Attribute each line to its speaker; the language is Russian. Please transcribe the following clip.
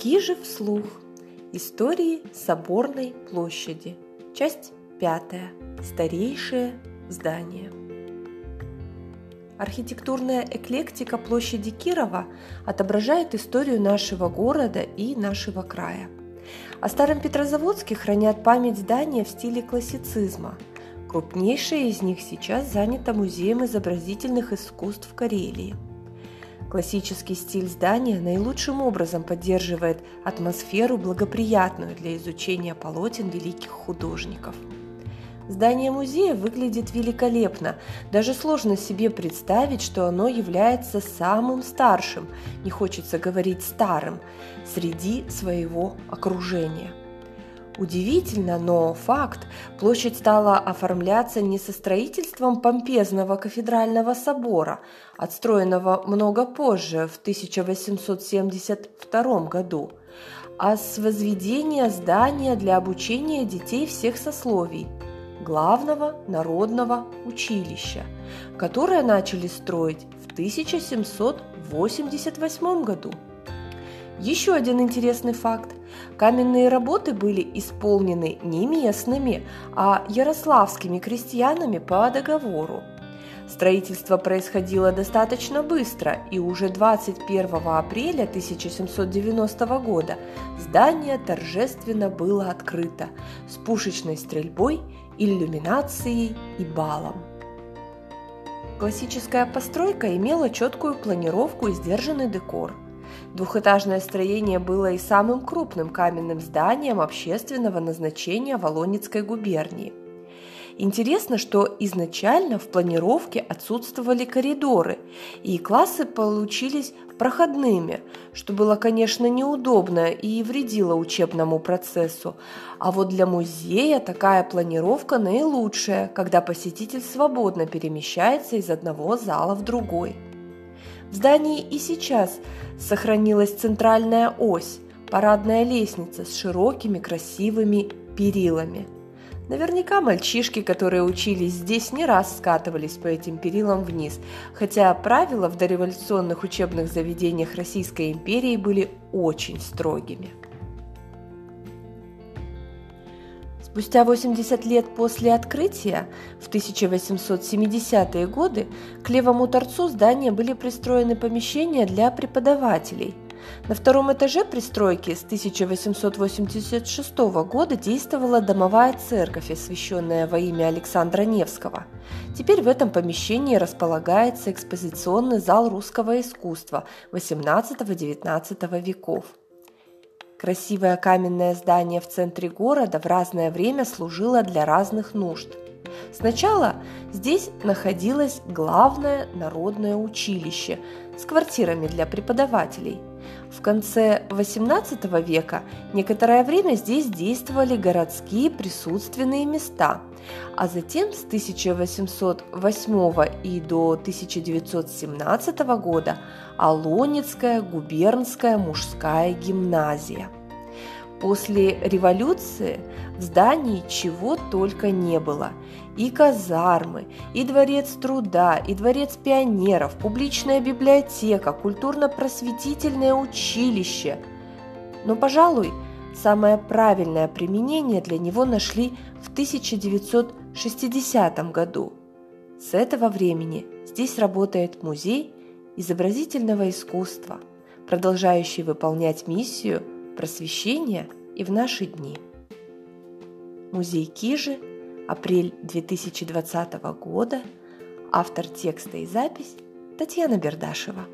Speaker 1: Кижи вслух. Истории Соборной площади. Часть пятая. Старейшее здание. Архитектурная эклектика площади Кирова отображает историю нашего города и нашего края. О старом Петрозаводске хранят память здания в стиле классицизма. Крупнейшее из них сейчас занято Музеем изобразительных искусств Карелии – Классический стиль здания наилучшим образом поддерживает атмосферу, благоприятную для изучения полотен великих художников. Здание музея выглядит великолепно, даже сложно себе представить, что оно является самым старшим, не хочется говорить старым, среди своего окружения. Удивительно, но факт, площадь стала оформляться не со строительством помпезного кафедрального собора, отстроенного много позже, в 1872 году, а с возведения здания для обучения детей всех сословий – главного народного училища, которое начали строить в 1788 году. Еще один интересный факт. Каменные работы были исполнены не местными, а ярославскими крестьянами по договору. Строительство происходило достаточно быстро, и уже 21 апреля 1790 года здание торжественно было открыто с пушечной стрельбой, иллюминацией и балом. Классическая постройка имела четкую планировку и сдержанный декор – Двухэтажное строение было и самым крупным каменным зданием общественного назначения Волонецкой губернии. Интересно, что изначально в планировке отсутствовали коридоры, и классы получились проходными, что было, конечно, неудобно и вредило учебному процессу. А вот для музея такая планировка наилучшая, когда посетитель свободно перемещается из одного зала в другой. В здании и сейчас сохранилась центральная ось, парадная лестница с широкими красивыми перилами. Наверняка мальчишки, которые учились здесь, не раз скатывались по этим перилам вниз, хотя правила в дореволюционных учебных заведениях Российской империи были очень строгими. Спустя 80 лет после открытия, в 1870-е годы, к левому торцу здания были пристроены помещения для преподавателей. На втором этаже пристройки с 1886 года действовала домовая церковь, освященная во имя Александра Невского. Теперь в этом помещении располагается экспозиционный зал русского искусства XVIII-XIX веков. Красивое каменное здание в центре города в разное время служило для разных нужд. Сначала здесь находилось главное народное училище с квартирами для преподавателей. В конце XVIII века некоторое время здесь действовали городские присутственные места, а затем с 1808 и до 1917 года Алонецкая губернская мужская гимназия. После революции в здании чего только не было. И казармы, и дворец труда, и дворец пионеров, публичная библиотека, культурно-просветительное училище. Но, пожалуй, самое правильное применение для него нашли в 1960 году. С этого времени здесь работает музей изобразительного искусства, продолжающий выполнять миссию просвещения и в наши дни. Музей Кижи, апрель 2020 года, автор текста и запись Татьяна Бердашева.